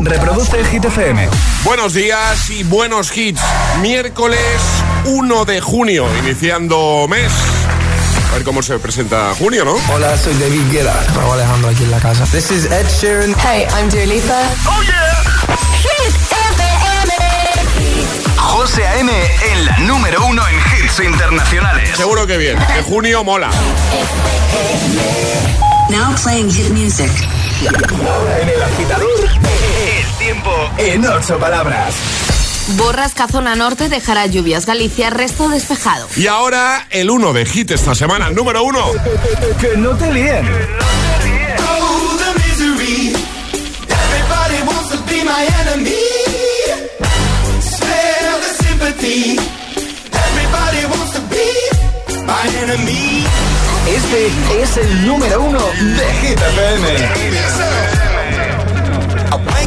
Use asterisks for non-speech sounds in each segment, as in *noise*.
Reproduce Hit FM. Buenos días y buenos hits. Miércoles 1 de junio, iniciando mes. A ver cómo se presenta junio, ¿no? Hola, soy David Guetta. Raúl Alejandro aquí en la casa. This is Ed Sheeran. Hey, I'm Dua Lipa. ¡Oh, yeah! Hit FM. José A.M. en la número uno en hits internacionales. Seguro que bien, que junio mola. Now playing hit music. Ahora en el agitador, tiempo en ocho palabras. Borrasca zona norte dejará lluvias. Galicia, resto despejado. Y ahora el 1 de hit esta semana, el número 1. Que no te líen. Oh, the misery. Everybody wants to be my enemy. Smell the sympathy. Everybody wants to be my enemy. Este es el número uno de Hit FM.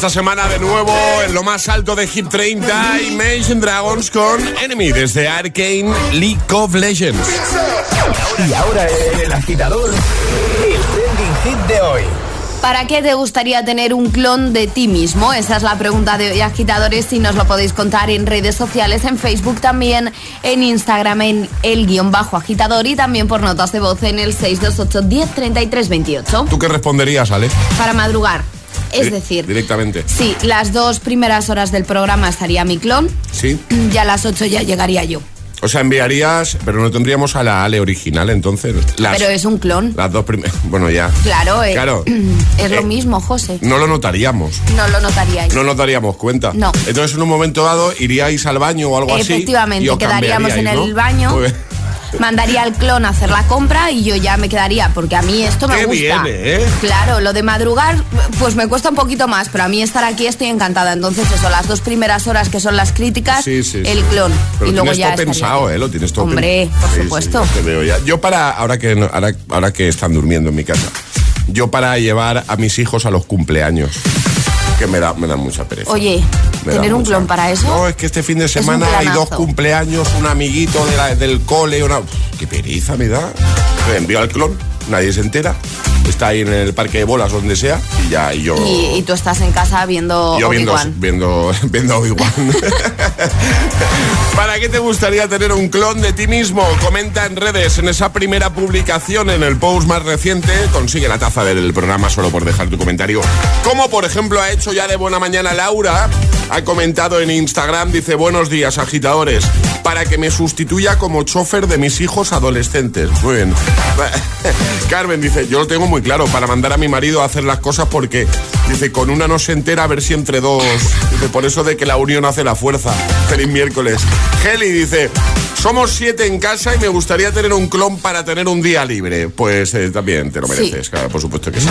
Esta semana de nuevo en lo más alto de Hit 30, Imagine Dragons con Enemy desde Arcane League of Legends. Y ahora en el agitador, el trending hit de hoy. ¿Para qué te gustaría tener un clon de ti mismo? Esa es la pregunta de hoy, agitadores, y nos lo podéis contar en redes sociales, en Facebook también, en Instagram, en el guion bajo agitador y también por notas de voz en el 628 10 33 28. ¿Tú qué responderías, Ale? Para madrugar. Es decir, Directamente. sí, las dos primeras horas del programa estaría mi clon, Sí. y a las 8 ya llegaría yo. O sea, enviarías, pero no tendríamos a la Ale original, entonces. Las, Pero es un clon. Las dos primeras. *laughs* Bueno, ya. Claro, eh, Claro. *clears throat* es lo Eh, mismo, José. No lo notaríamos. No lo notaríais. No nos daríamos cuenta. No. Entonces, en un momento dado, iríais al baño o algo así. Efectivamente, y os quedaríamos en el ¿no? baño. Muy bien. Mandaría al clon a hacer la compra y yo ya me quedaría, porque a mí esto me Qué gusta. bien, ¿eh? Claro, lo de madrugar, pues me cuesta un poquito más, pero a mí estar aquí estoy encantada. Entonces, eso, las dos primeras horas que son las críticas, Sí, sí, sí. el clon. Pero y luego tienes ya. todo pensado. ¿eh? Lo tienes todo Hombre, por supuesto. te veo ya. Yo para, ahora que, ahora, ahora que están durmiendo en mi casa, yo para llevar a mis hijos a los cumpleaños, que me da, me da mucha pereza. Oye, Me ¿tener un mucha- clon para eso? No, es que este fin de semana hay dos cumpleaños, un amiguito de la- del cole, una... Qué pereza me da. Me envío al clon, nadie se entera. está ahí en el parque de bolas, donde sea, y ya, y yo... Y, y tú estás en casa viendo Yo viendo, viendo, *laughs* viendo Obi-Wan. *laughs* ¿Para qué te gustaría tener un clon de ti mismo? Comenta en redes, en esa primera publicación, en el post más reciente, consigue la taza del programa solo por dejar tu comentario. Como por ejemplo ha hecho ya de buena mañana Laura, ha comentado en Instagram, dice buenos días agitadores, para que me sustituya como chofer de mis hijos adolescentes. Muy bien. *laughs* Carmen dice, yo lo tengo muy claro, para mandar a mi marido a hacer las cosas porque, dice, con una no se entera a ver si entre dos. Dice, por eso de que la unión hace la fuerza. Feliz miércoles. Heli dice, somos siete en casa y me gustaría tener un clon para tener un día libre. Pues eh, también te lo Sí. mereces, claro, por supuesto que sí.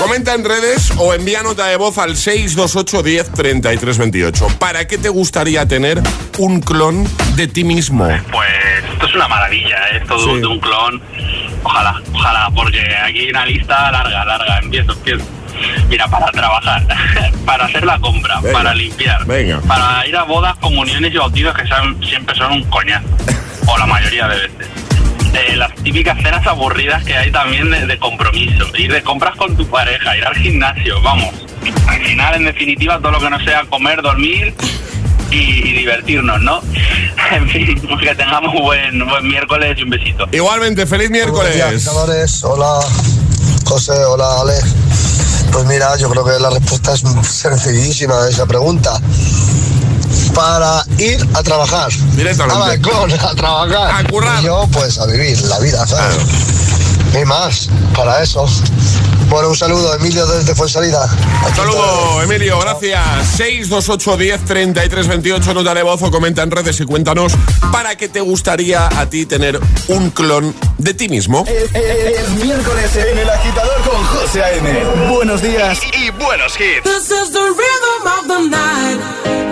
Comenta en redes o envía nota de voz al 628 10 33 28. ¿Para qué te gustaría tener un clon de ti mismo? Pues esto es una maravilla, ¿eh? esto Sí. de un clon. Ojalá, ojalá, porque aquí hay una lista larga, larga. Empiezo, empiezo. Mira, para trabajar, *laughs* para hacer la compra, Venga, para limpiar, venga. para ir a bodas, comuniones y bautizos que son- siempre son un coñazo, *laughs* o la mayoría de veces. Eh, las típicas cenas aburridas que hay también de, de compromiso, ir de compras con tu pareja, ir al gimnasio, vamos. Al final, en definitiva, todo lo que no sea comer, dormir y, y divertirnos, ¿no? *laughs* En fin, que tengamos buen, buen miércoles y un besito. Igualmente, feliz días, miércoles. agitadores. Hola, José. Hola, Ale. Pues mira, yo creo que la respuesta es sencillísima a esa pregunta. Para ir a trabajar. Directamente. A balcón, a trabajar. A currar. Y yo, pues, a vivir la vida, ¿sabes? Ni más, para eso. Bueno, un saludo, Emilio, desde Fuensalida. Un saludo, Emilio, gracias. 628 10 33 28, nota de voz o comenta en redes y cuéntanos para qué te gustaría a ti tener un clon de ti mismo. Es miércoles en el agitador con José A.M. Buenos días y, y buenos hits. This is the rhythm of the night.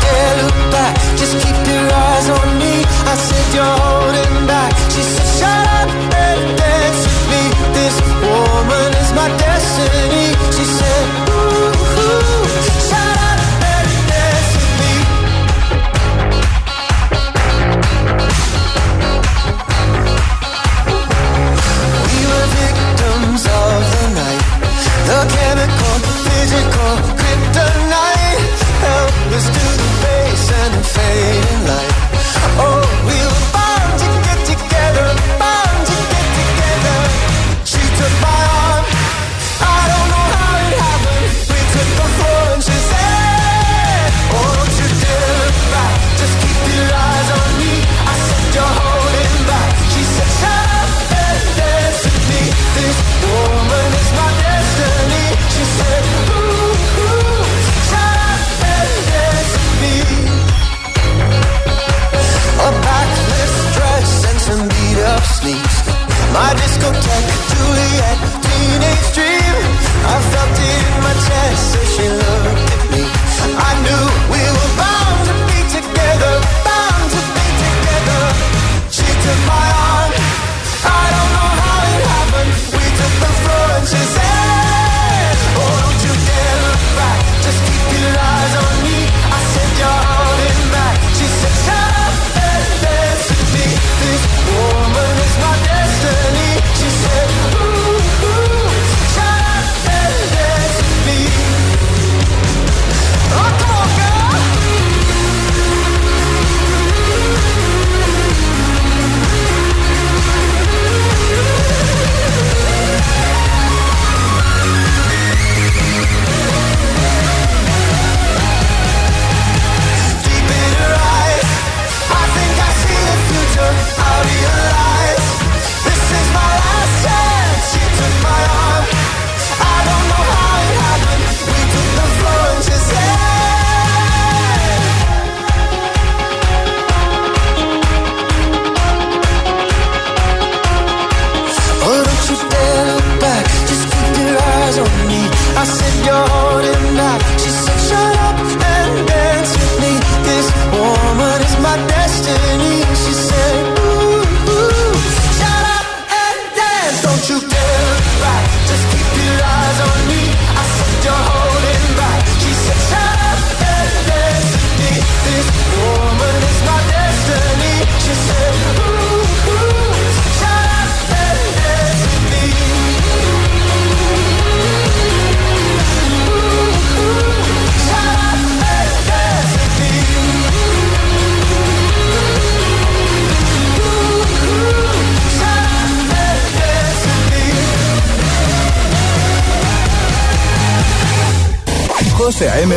José A.M.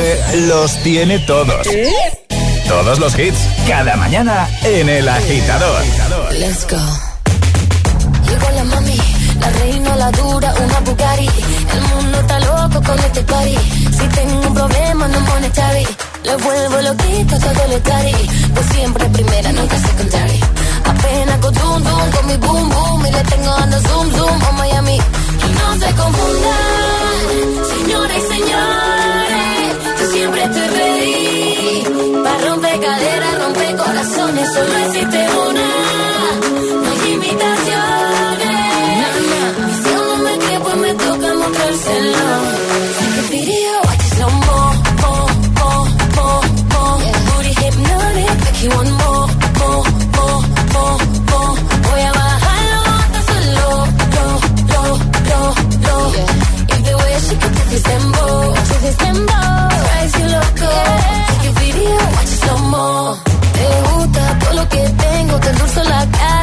los tiene todos. ¿Eh? Todos los hits, cada mañana en El Agitador. Let's go. Llegó la mami, la reina, la dura, una Bugatti. El mundo está loco con este party. Si tengo un problema, no pone Chavi. Le vuelvo loquito todo lo cari. Pues siempre primera, nunca secondary. Apenas con zoom, zoom, con mi boom, boom. Y le tengo dando zoom, zoom a Miami se confundan, señores y señores, yo siempre estoy ready. Para romper caderas, romper corazones, solo existe this video, watch. Te gusta todo lo que tengo, te endulzo la cara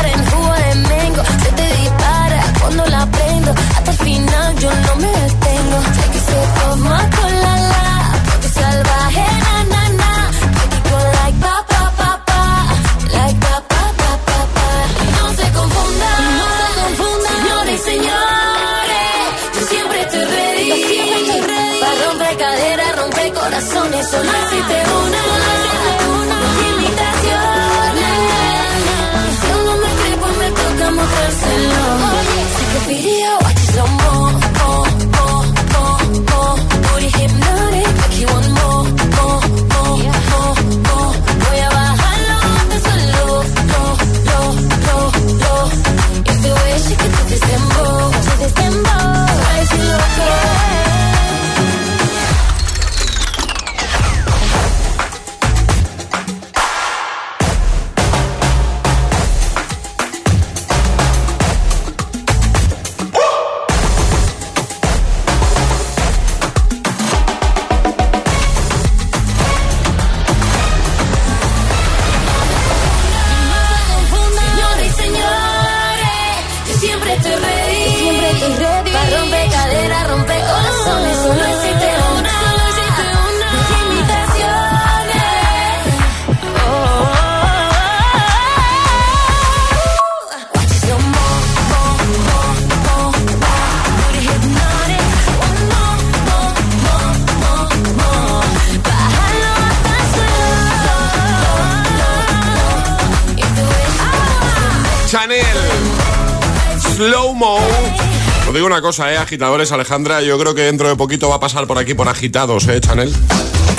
una cosa, eh, agitadores, Alejandra, yo creo que dentro de poquito va a pasar por aquí por agitados, eh, Chanel.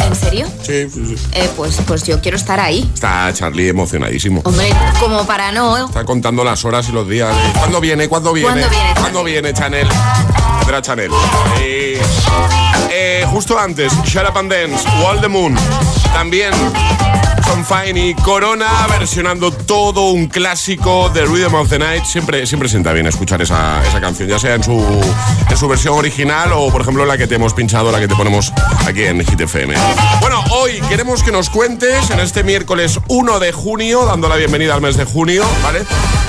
¿En serio? Sí, sí, sí. Eh, pues, pues yo quiero estar ahí. Está Charlie emocionadísimo. Hombre, como para no. Está contando las horas y los días. eh. ¿Cuándo viene? ¿Cuándo viene? ¿Cuándo viene, ¿Cuándo viene, Chanel? Vendrá Chanel. Eh, eh, justo antes, Shut Up and Dance, Wall the Moon. También Son Fine y Corona versionando todo un clásico de Rhythm of the Night. Siempre, siempre sienta bien escuchar esa, esa canción, ya sea en su, en su versión original o, por ejemplo, la que te hemos pinchado, la que te ponemos aquí en Hit FM. Bueno, hoy queremos que nos cuentes en este miércoles 1 de junio, dando la bienvenida al mes de junio, ¿vale?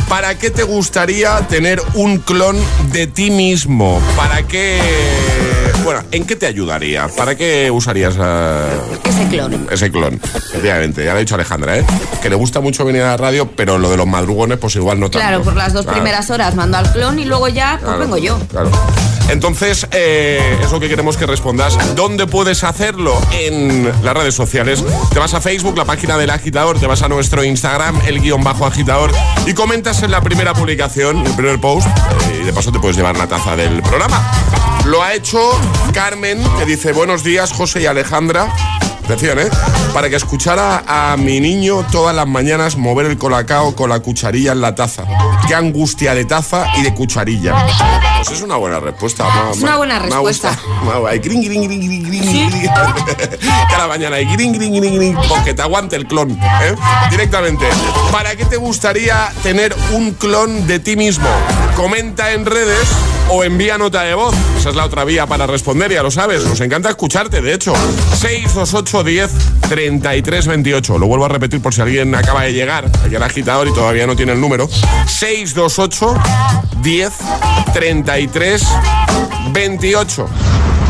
¿Para qué te gustaría tener un clon de ti mismo? ¿Para qué...? Bueno, ¿en qué te ayudaría? ¿Para qué usarías eh, Ese clon. ese clon? Efectivamente, ya lo ha dicho Alejandra, ¿eh? Que le gusta mucho venir a la radio, pero lo de los madrugones, pues igual no tanto. Claro, por las dos Claro. primeras horas mando al clon y luego ya pues Claro, vengo yo. Claro. Entonces, eh, es lo que queremos que respondas. ¿Dónde puedes hacerlo? En las redes sociales. Te vas a Facebook, la página del agitador, te vas a nuestro Instagram, el guion bajo agitador, y comentas en la primera publicación, el primer post, eh, y de paso te puedes llevar la taza del programa. Lo ha hecho Carmen, que dice, buenos días, José y Alejandra. Atención, ¿eh? Para que escuchara a mi niño todas las mañanas mover el colacao con la cucharilla en la taza. Qué angustia de taza y de cucharilla. Pues es una buena respuesta. ma- Es una ma- buena me ha respuesta. Ma- ahí, gring, gring, gring, gring, gring. *laughs* Cada mañana ahí, gring, gring, gring, gring, porque te aguante el clon. ¿eh? Directamente. ¿Para qué te gustaría tener un clon de ti mismo? Comenta en redes o envía nota de voz. Esa es la otra vía para responder, ya lo sabes. Nos encanta escucharte, de hecho. 628 10 33 28. Lo vuelvo a repetir por si alguien acaba de llegar aquí al agitador y todavía no tiene el número. 628 10 33 28.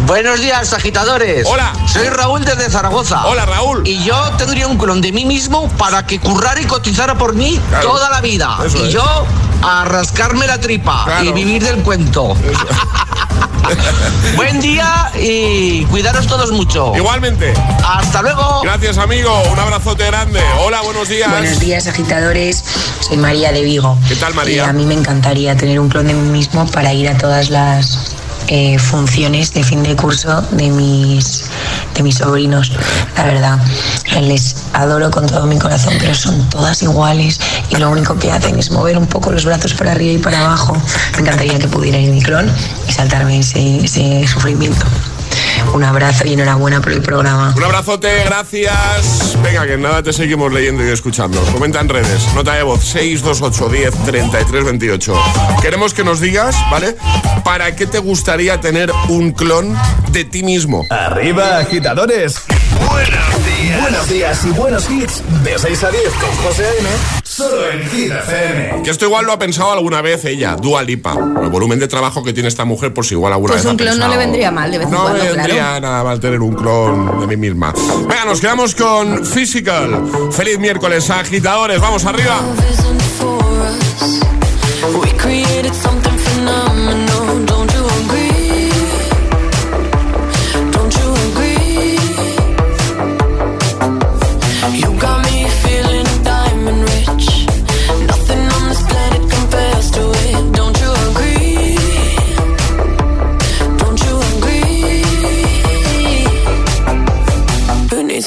Buenos días, agitadores. Hola. Soy Raúl desde Zaragoza. Hola, Raúl. Y yo tendría un clon de mí mismo para que currara y cotizara por mí Claro. toda la vida. Eso y es. yo a rascarme la tripa Claro. y vivir del cuento. *laughs* Buen día y cuidaros todos mucho. Igualmente. Hasta luego. Gracias, amigo. Un abrazote grande. Hola, buenos días. Buenos días, agitadores. Soy María de Vigo. ¿Qué tal, María? Y a mí me encantaría tener un clon de mí mismo para ir a todas las eh, funciones de fin de curso de mis, de mis sobrinos. La verdad, les adoro con todo mi corazón, pero son todas iguales y lo único que hacen es mover un poco los brazos para arriba y para abajo. Me encantaría que pudiera ir mi clon y saltarme ese, ese sufrimiento. Un abrazo y enhorabuena por el programa. Un abrazote, gracias. Venga, que nada te seguimos leyendo y escuchando. Comenta en redes. Nota de voz 628 10 33 28. Queremos que nos digas, ¿vale? ¿Para qué te gustaría tener un clon de ti mismo? Arriba, agitadores. Buenos días. Buenos días y buenos hits. De 6 a 10 con José A.M. Solo en Hit FM. Que esto igual lo ha pensado alguna vez ella, Dua Lipa. El volumen de trabajo que tiene esta mujer, por si igual alguna Pues vez un ha clon no pensado- le vendría mal de vez en No cuando, me vendría claro. nada mal tener un clon de mí misma. Venga, nos quedamos con Physical. Feliz miércoles, agitadores. Vamos arriba.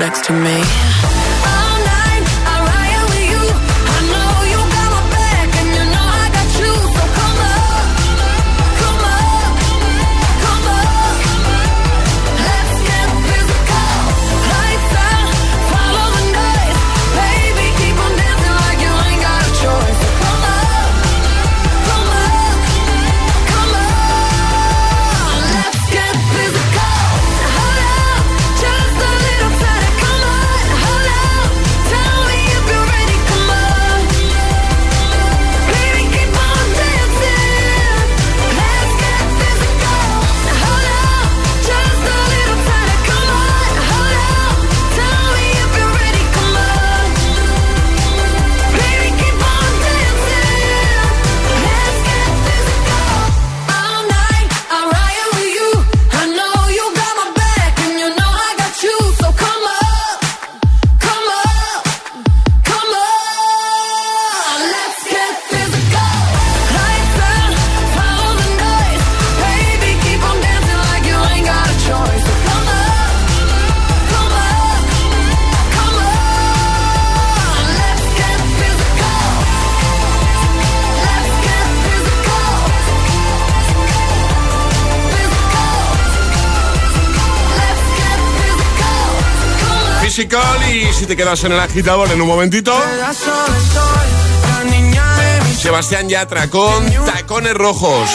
Next to me? Quedas en el agitador en un momentito. Sebastián Yatra con Tacones Rojos.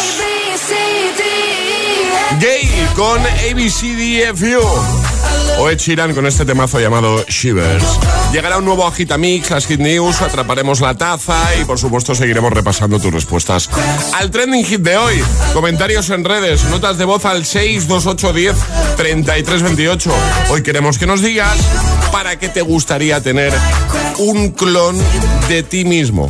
Gay con ABCDFU. O Ed con este temazo llamado Shivers. Llegará un nuevo Agitamix, las Hit News, atraparemos la taza y por supuesto seguiremos repasando tus respuestas al trending hit de hoy. Comentarios en redes, notas de voz al 62810 3328. Hoy queremos que nos digas para qué te gustaría tener un clon de ti mismo.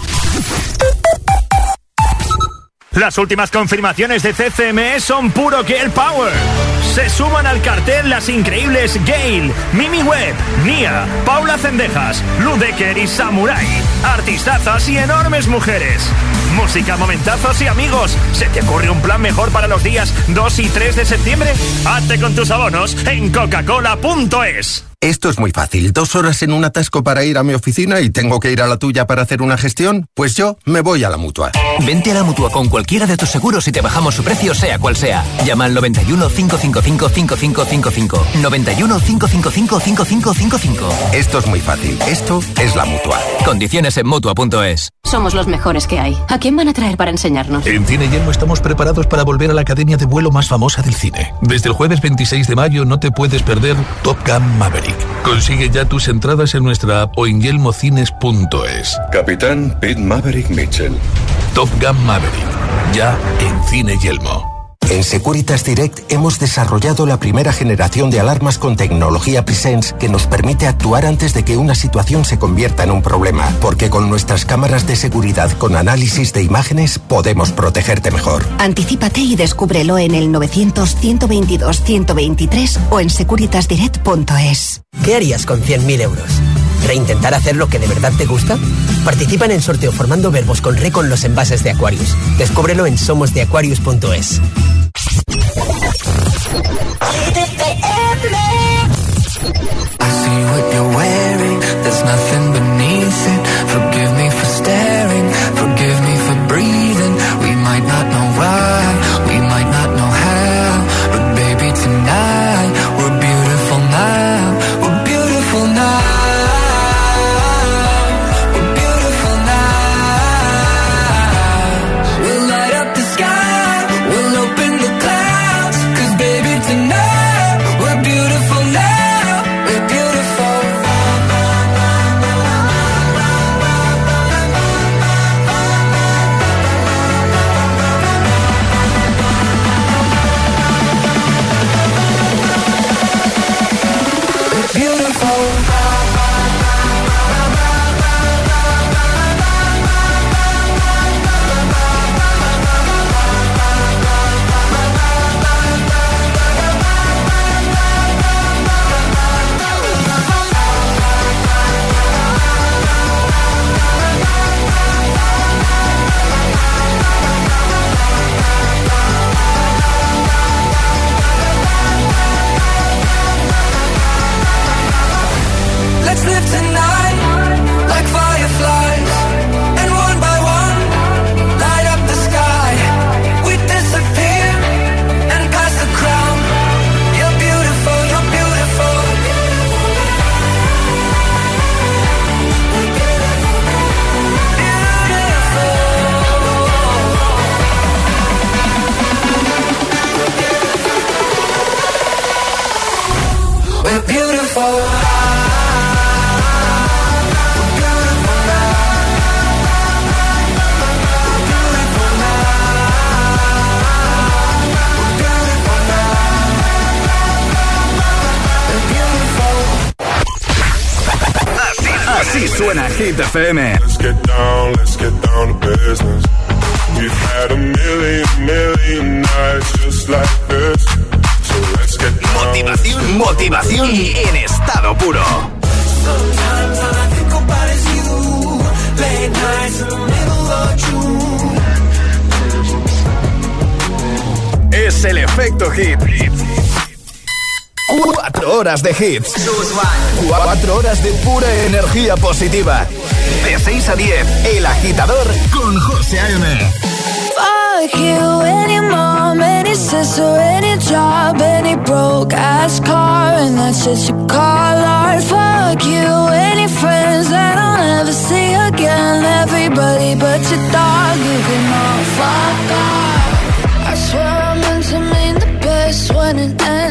Las últimas confirmaciones de CCME son puro Girl Power. Se suman al cartel las increíbles Gail, Mimi Webb, Nia, Paula Cendejas, Ludecker y Samurai. Artistazas y enormes mujeres. Música, momentazos y amigos. ¿Se te ocurre un plan mejor para los días 2 y 3 de septiembre? Hazte con tus abonos en coca-cola.es. Esto es muy fácil. Dos horas en un atasco para ir a mi oficina y tengo que ir a la tuya para hacer una gestión. Pues yo me voy a la mutua. Vente a la mutua con cualquiera de tus seguros y te bajamos su precio, sea cual sea. Llama al 91 555 5555. 91 555 5555. Esto es muy fácil. Esto es la mutua. Condiciones en mutua.es. Somos los mejores que hay. ¿A quién van a traer para enseñarnos? En Cine Yelmo estamos preparados para volver a la academia de vuelo más famosa del cine. Desde el jueves 26 de mayo no te puedes perder Top Gun Maverick. Consigue ya tus entradas en nuestra app o en yelmocines.es. Capitán Pete Maverick Mitchell. Top Gun Maverick. Ya en Cine Yelmo. En Securitas Direct hemos desarrollado la primera generación de alarmas con tecnología Presence que nos permite actuar antes de que una situación se convierta en un problema, porque con nuestras cámaras de seguridad con análisis de imágenes podemos protegerte mejor. Anticípate y descúbrelo en el 900-122-123 o en securitasdirect.es. ¿Qué harías con 100.000 euros? ¿Reintentar hacer lo que de verdad te gusta? Participa en el sorteo formando verbos con re con los envases de Aquarius. Descúbrelo en somosdeaquarius.es. Hit FM. Let's get down, let's get down to business. We've had a million, million nights just like this. So let's get down. Motivación, motivación en estado puro. Sometimes all I think about is you. Late nights in the middle of June. Es es el efecto hit. Horas de hits. Cuatro horas de pura energía positiva. De 6 a 10, El Agitador con José A.M. Fuck you, any mom, any sister, any job, any broke ass car, and that's just you call art. Fuck you, any friends that I'll never see again. Everybody but your dog, you can all fuck off. I swear I meant to mean the best when it ended.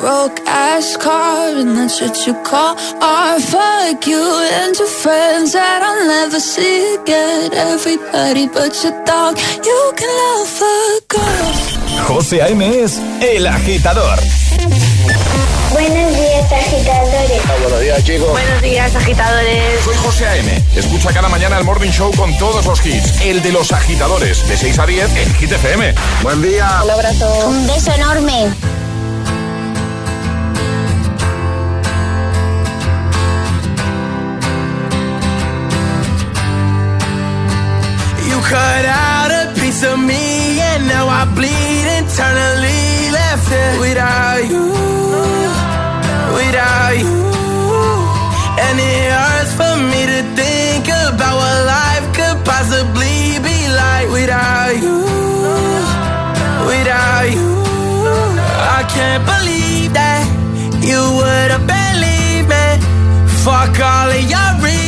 broke ass car and that's what you call art. Fuck you and your friends that I'll never see again. Everybody but your dog, you can love a girl. José A.M. es El Agitador. Buenos días, agitadores. buenos días, chicos. Buenos días, agitadores. Soy José A.M. Escucha cada mañana el Morning Show con todos los hits. El de los agitadores, de 6 a 10 en Hit FM. Buen día. Un abrazo. Un beso enorme. Cut out a piece of me and now I bleed internally left it without you, without you. And it hurts for me to think about what life could possibly be like without you, without you. I can't believe that you would have believed me. Fuck all of your reasons.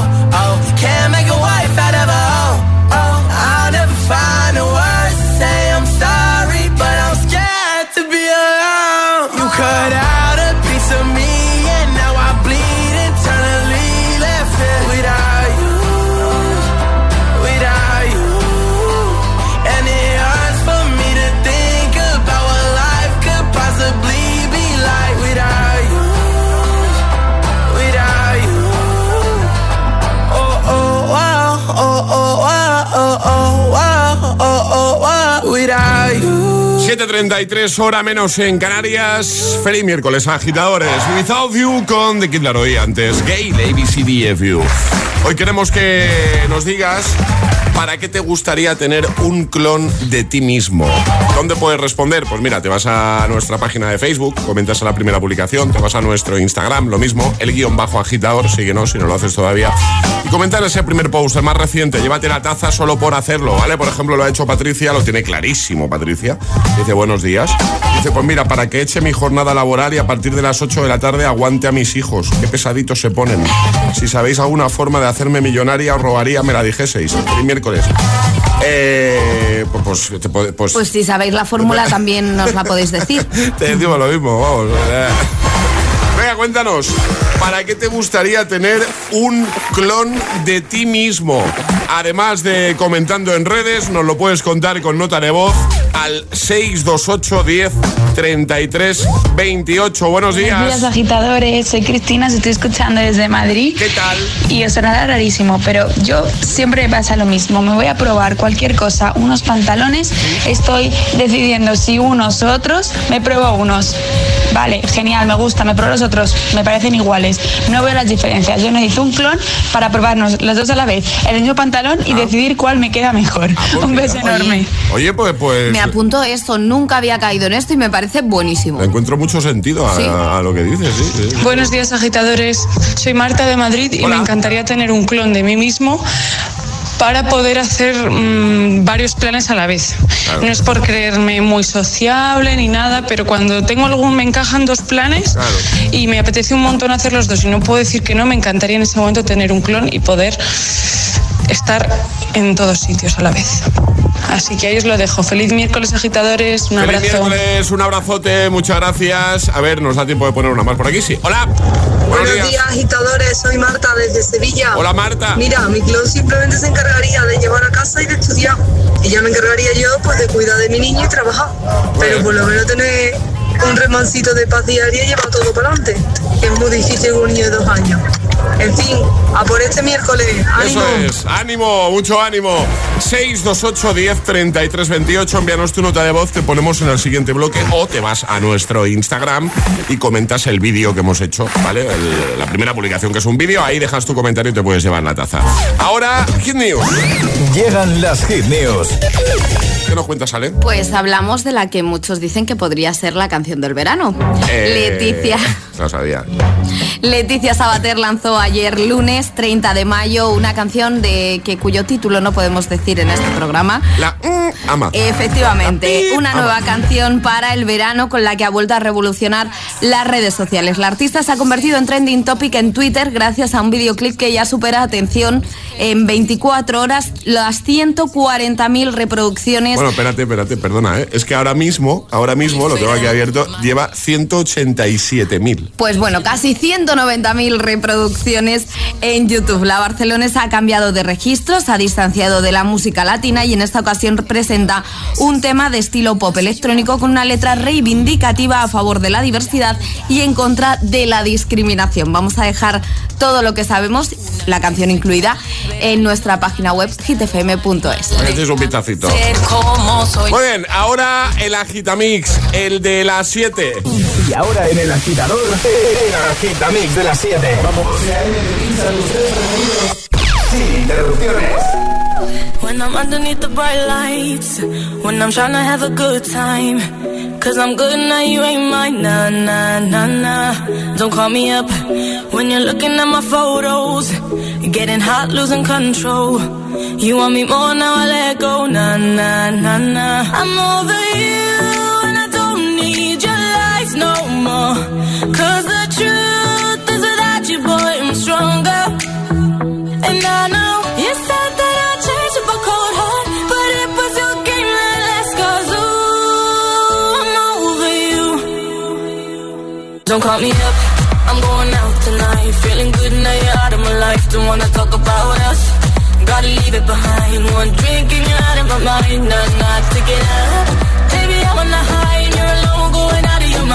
7.33 hora menos en Canarias. Feliz miércoles, agitadores. Without You con The Kid Laroi antes. Gay, ABCDFU. Hoy queremos que nos digas para qué te gustaría tener un clon de ti mismo. ¿Dónde puedes responder? Pues mira, te vas a nuestra página de Facebook, comentas a la primera publicación, te vas a nuestro Instagram, lo mismo, el guion bajo agitador, síguenos si no lo haces todavía. Y comenta en ese primer post, el más reciente, llévate la taza solo por hacerlo, ¿vale? Por ejemplo, lo ha hecho Patricia, lo tiene clarísimo Patricia. Dice, buenos días. Dice, pues mira, para que eche mi jornada laboral y a partir de las 8 de la tarde aguante a mis hijos. Qué pesaditos se ponen. Si sabéis alguna forma de hacerme millonaria, os rogaría, me la dijeseis. Miércoles. Eh, pues, pues, pues- Pues si sabéis la fórmula también nos la podéis decir. *laughs* te decimos lo mismo, vamos. Venga, cuéntanos, ¿para qué te gustaría tener un clon de ti mismo? Además de comentando en redes, nos lo puedes contar con nota de voz al 628 10 33 28. Buenos Buenos días, días. agitadores. Soy Cristina, os estoy escuchando desde Madrid. ¿Qué tal? Y os sonará rarísimo, pero yo siempre me pasa lo mismo. Me voy a probar cualquier cosa, unos pantalones. Estoy decidiendo si unos o otros. Me pruebo unos. Vale, genial, me gusta, me pruebo los otros. Me parecen iguales. No veo las diferencias. Yo necesito un clon para probarnos los dos a la vez, el mismo pantalón y decidir cuál me queda mejor. un beso enorme. Oye, pues, pues Me apunto esto, nunca había caído en esto y me parece buenísimo. le encuentro mucho sentido a, Sí. a lo que dices. Sí, sí. Buenos días agitadores, soy Marta de Madrid y me encantaría tener un clon de mí mismo para poder hacer mm, varios planes a la vez. Claro. No es por creerme muy sociable ni nada, pero cuando tengo algún me encajan dos planes y me apetece un montón hacer los dos y no puedo decir que no, me encantaría en ese momento tener un clon y poder estar en todos sitios a la vez. Así que ahí os lo dejo. Feliz miércoles agitadores, un Feliz abrazo. miércoles, un abrazote, muchas gracias. A ver, nos da tiempo de poner una más por aquí, sí. Hola. Buenos días, agitadores. Soy Marta desde Sevilla. Hola, Marta. Mira, mi clon simplemente se encargaría de llevar a casa y de estudiar. Y ya me encargaría yo pues de cuidar de mi niño y trabajar. Pero por lo menos tener un remancito de paz diaria y llevar todo para adelante. Que es muy difícil con un niño de dos años. En fin, a por este miércoles. ¡Ánimo! Eso es, ánimo, mucho ánimo. 628 10 33 28, envíanos tu nota de voz, te ponemos en el siguiente bloque o te vas a nuestro Instagram y comentas el vídeo que hemos hecho, ¿vale? El- la primera publicación que es un vídeo, ahí dejas tu comentario y te puedes llevar la taza. Ahora, Hit News. Llegan las Hit News. ¿Qué nos cuentas, Ale? Pues hablamos de la que muchos dicen que podría ser la canción del verano. Eh, Leticia. Lo sabía. Leticia Sabater lanzó ayer lunes 30 de mayo una canción de que cuyo título no podemos decir en este programa. La ama. Efectivamente, una nueva canción para el verano con la que ha vuelto a revolucionar las redes sociales. La artista se ha convertido en trending topic en Twitter gracias a un videoclip que ya supera, atención, en 24 horas las 140.000 reproducciones. Bueno, espérate, espérate, perdona, ¿eh? Es que ahora mismo, ahora mismo, lo tengo aquí abierto, lleva 187.000. Pues bueno, casi 190.000 reproducciones en YouTube. La barcelonesa ha cambiado de registro, se ha distanciado de la música latina y en esta ocasión presenta un tema de estilo pop electrónico con una letra reivindicativa a favor de la diversidad y en contra de la discriminación. Vamos a dejar todo lo que sabemos, la canción incluida, en nuestra página web hitfm.es. Que echéis un vistacito. Muy bien, ahora el Agitamix, el de las 7. Y ahora en el agitador, el agitamix de las 7. Vamos. Sin interrupciones. When I'm underneath the bright lights, when I'm trying to have a good time. Cause I'm good now, you ain't mine. Nah, nah, nah, nah. Don't call me up when you're looking at my photos. Getting hot, losing control. You want me more now, I let go. Nah, nah, nah, nah. I'm over you, more. Cause the truth is you, boy, I'm stronger. And I know you said that I'd change up a cold heart, but it was your game that last. Cause you. Don't call me up, I'm going out tonight. Feeling good now you're out of my life. Don't wanna talk about us. Gotta leave it behind. One drink and you're out of my mind. Nah, nah, take it up.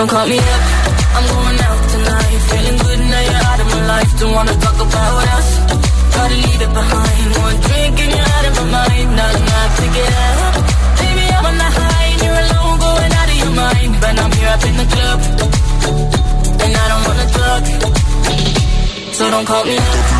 Don't call me up, I'm going out tonight. Feeling good now you're out of my life. Don't wanna talk about us. Gotta leave it behind. One drink and you're out of my mind. Now I'm not to get up. Baby, I'm on the high and you're alone, going out of your mind. But I'm here up in the club, and I don't wanna talk. So don't call me up.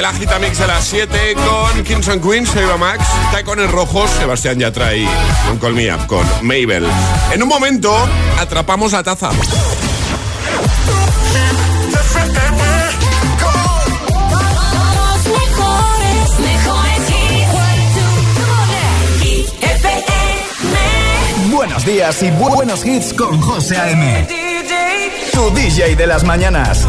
El Agitamix de las 7 con Kingston Queen, Seba Max, Tacones Rojos, Sebastián Yatra y un Call Me Up con Mabel. En un momento atrapamos la taza. Buenos días y buenos hits con José A.M. Tu DJ de las mañanas.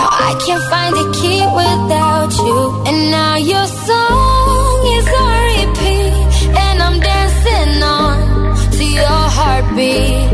Now I can't find the key without you. And now your song is on repeat. And I'm dancing on to your heartbeat.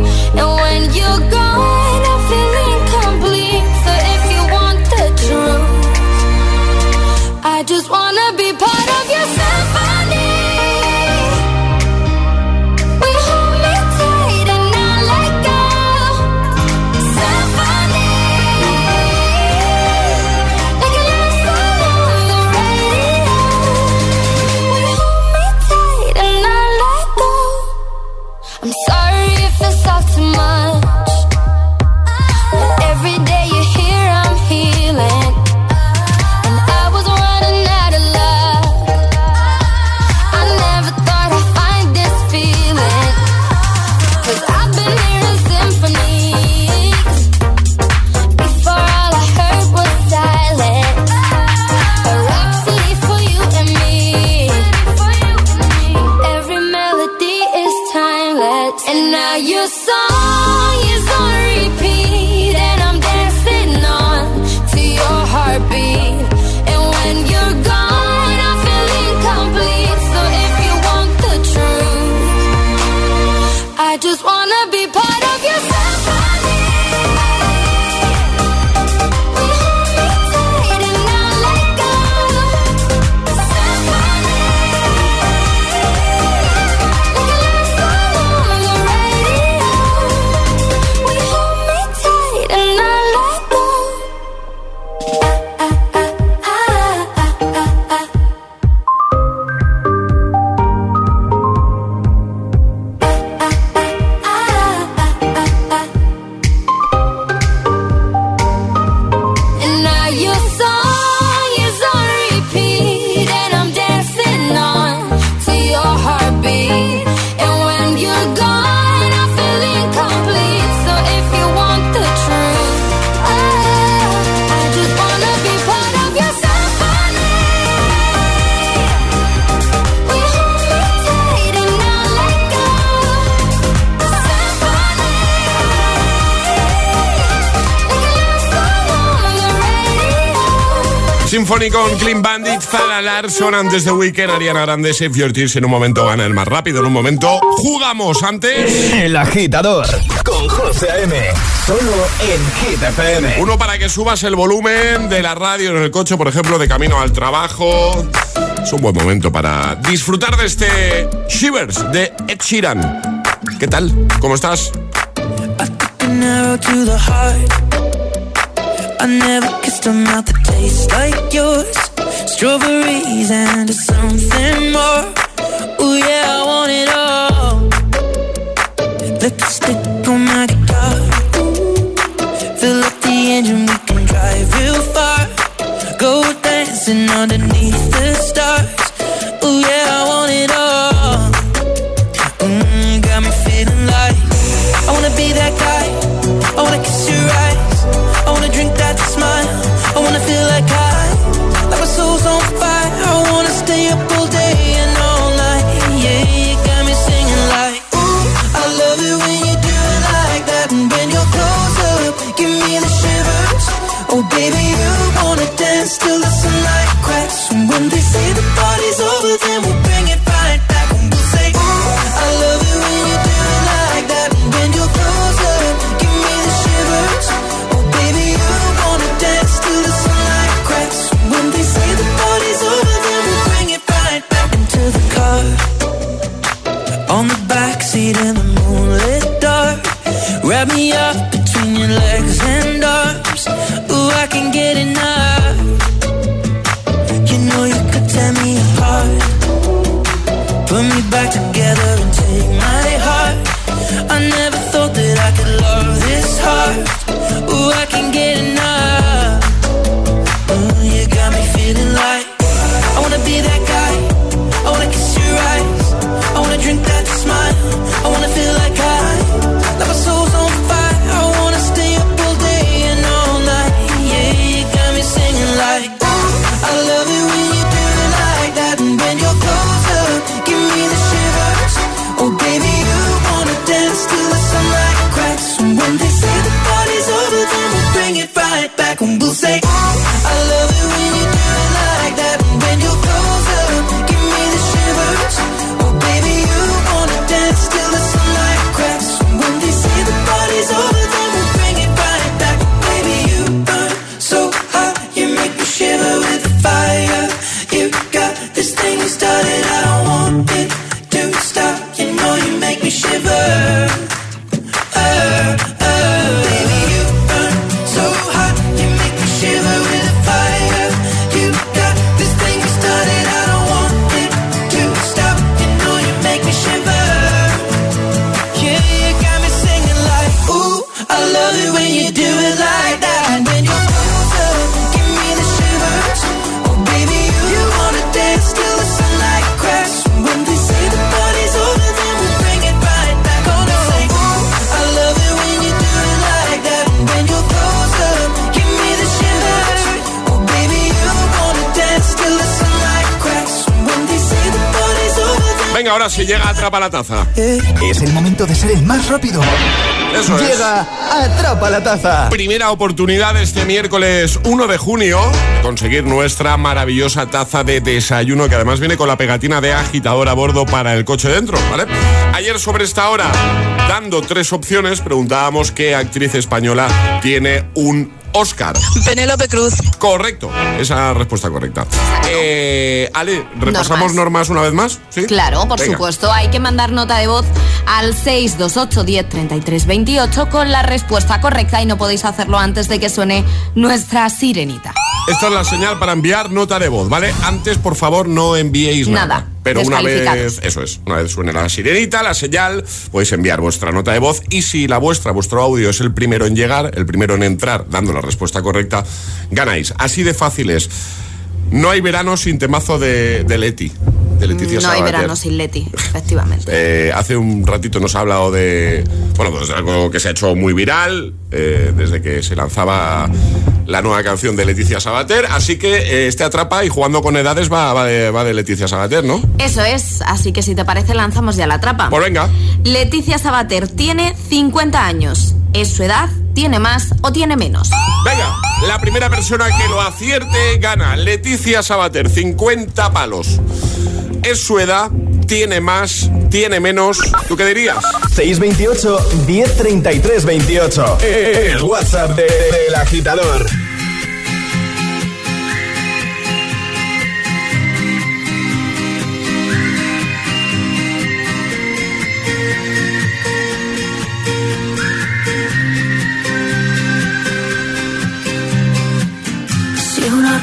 Carson, antes de Weekend, Ariana Grande, Save Your En un momento gana el más rápido, en un momento jugamos antes. El agitador con José M. Solo en Hit Uno para que subas el volumen de la radio en el coche, por ejemplo, de camino al trabajo. Es un buen momento para disfrutar de este Shivers de Ed Sheeran. ¿Qué tal? ¿Cómo estás? I never. strawberries and something more. Ooh yeah, I want it all. Lipstick on my guitar. Fill up the engine, we can drive real far. Go dancing underneath. Sí llega Atrapa la Taza. Es el momento de ser el más rápido. Eso es. Llega Atrapa la Taza. Primera oportunidad este miércoles 1 de junio, conseguir nuestra maravillosa taza de desayuno que además viene con la pegatina de agitador a bordo para el coche dentro, ¿vale? Ayer sobre esta hora, dando tres opciones, preguntábamos qué actriz española tiene un Oscar. Penélope Cruz. Correcto, esa respuesta correcta. Eh, Ale, ¿repasamos normas. una vez más? ¿Sí? Claro, por Venga. supuesto. Hay que mandar nota de voz al 628 10 33 28 con la respuesta correcta y no podéis hacerlo antes de que suene nuestra sirenita. Esta es la señal para enviar nota de voz, ¿vale? Antes, por favor, no enviéis nada. Nada. Pero una vez, eso es, una vez suene la sirenita, la señal, podéis enviar vuestra nota de voz y si la vuestra, vuestro audio es el primero en llegar, el primero en entrar, dando la respuesta correcta, ganáis. Así de fácil es. No hay verano sin temazo de, de Leti, de Leticia no hay verano sin Leti, efectivamente. Eh, hace un ratito nos ha hablado de. Bueno, pues algo que se ha hecho muy viral eh, desde que se lanzaba la nueva canción de Leticia Sabater. Así que eh, este atrapa y jugando con edades va, va de, va de Leticia Sabater, ¿no? Eso es, así que si te parece lanzamos ya la trapa. Pues venga. Leticia Sabater tiene 50 años. ¿Es su edad? ¿Tiene más o tiene menos? Venga, la primera persona que lo acierte gana. Leticia Sabater, 50 palos. Es su edad, tiene más, tiene menos. ¿Tú qué dirías? 628 1033 28. El WhatsApp de- del agitador.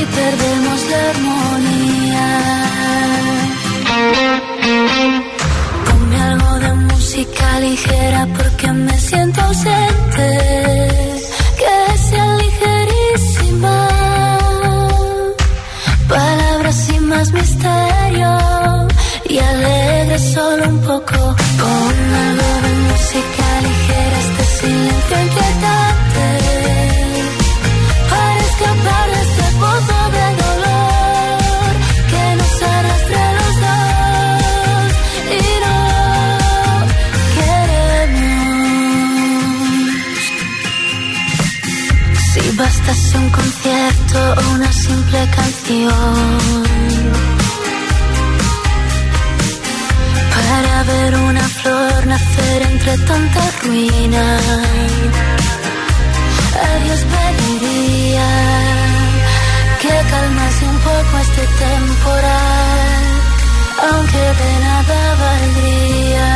y perdemos la armonía. Ponme algo de música ligera porque me siento ausente. Bastase un concierto o una simple canción para ver una flor nacer entre tanta ruina. A Dios pediría que calmase un poco este temporal, aunque de nada valdría.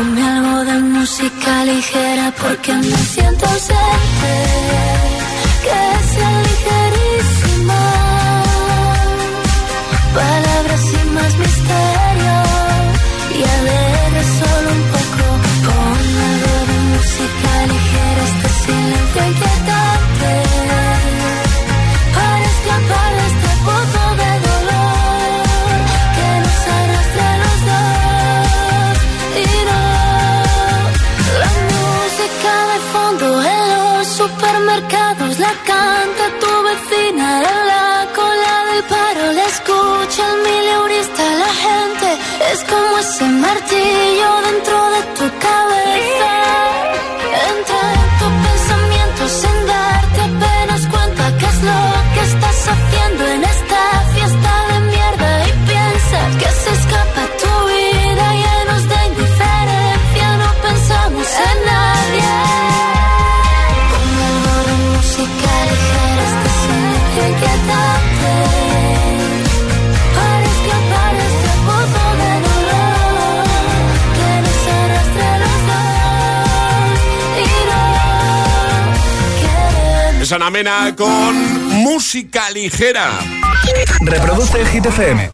Ponme algo de música ligera porque me siento ausente, que sea ligerísima. Palabras sin más misterio y alegre solo un poco. Pon algo de música ese martillo dentro de ti. Susana Mena con música ligera. Reproduce el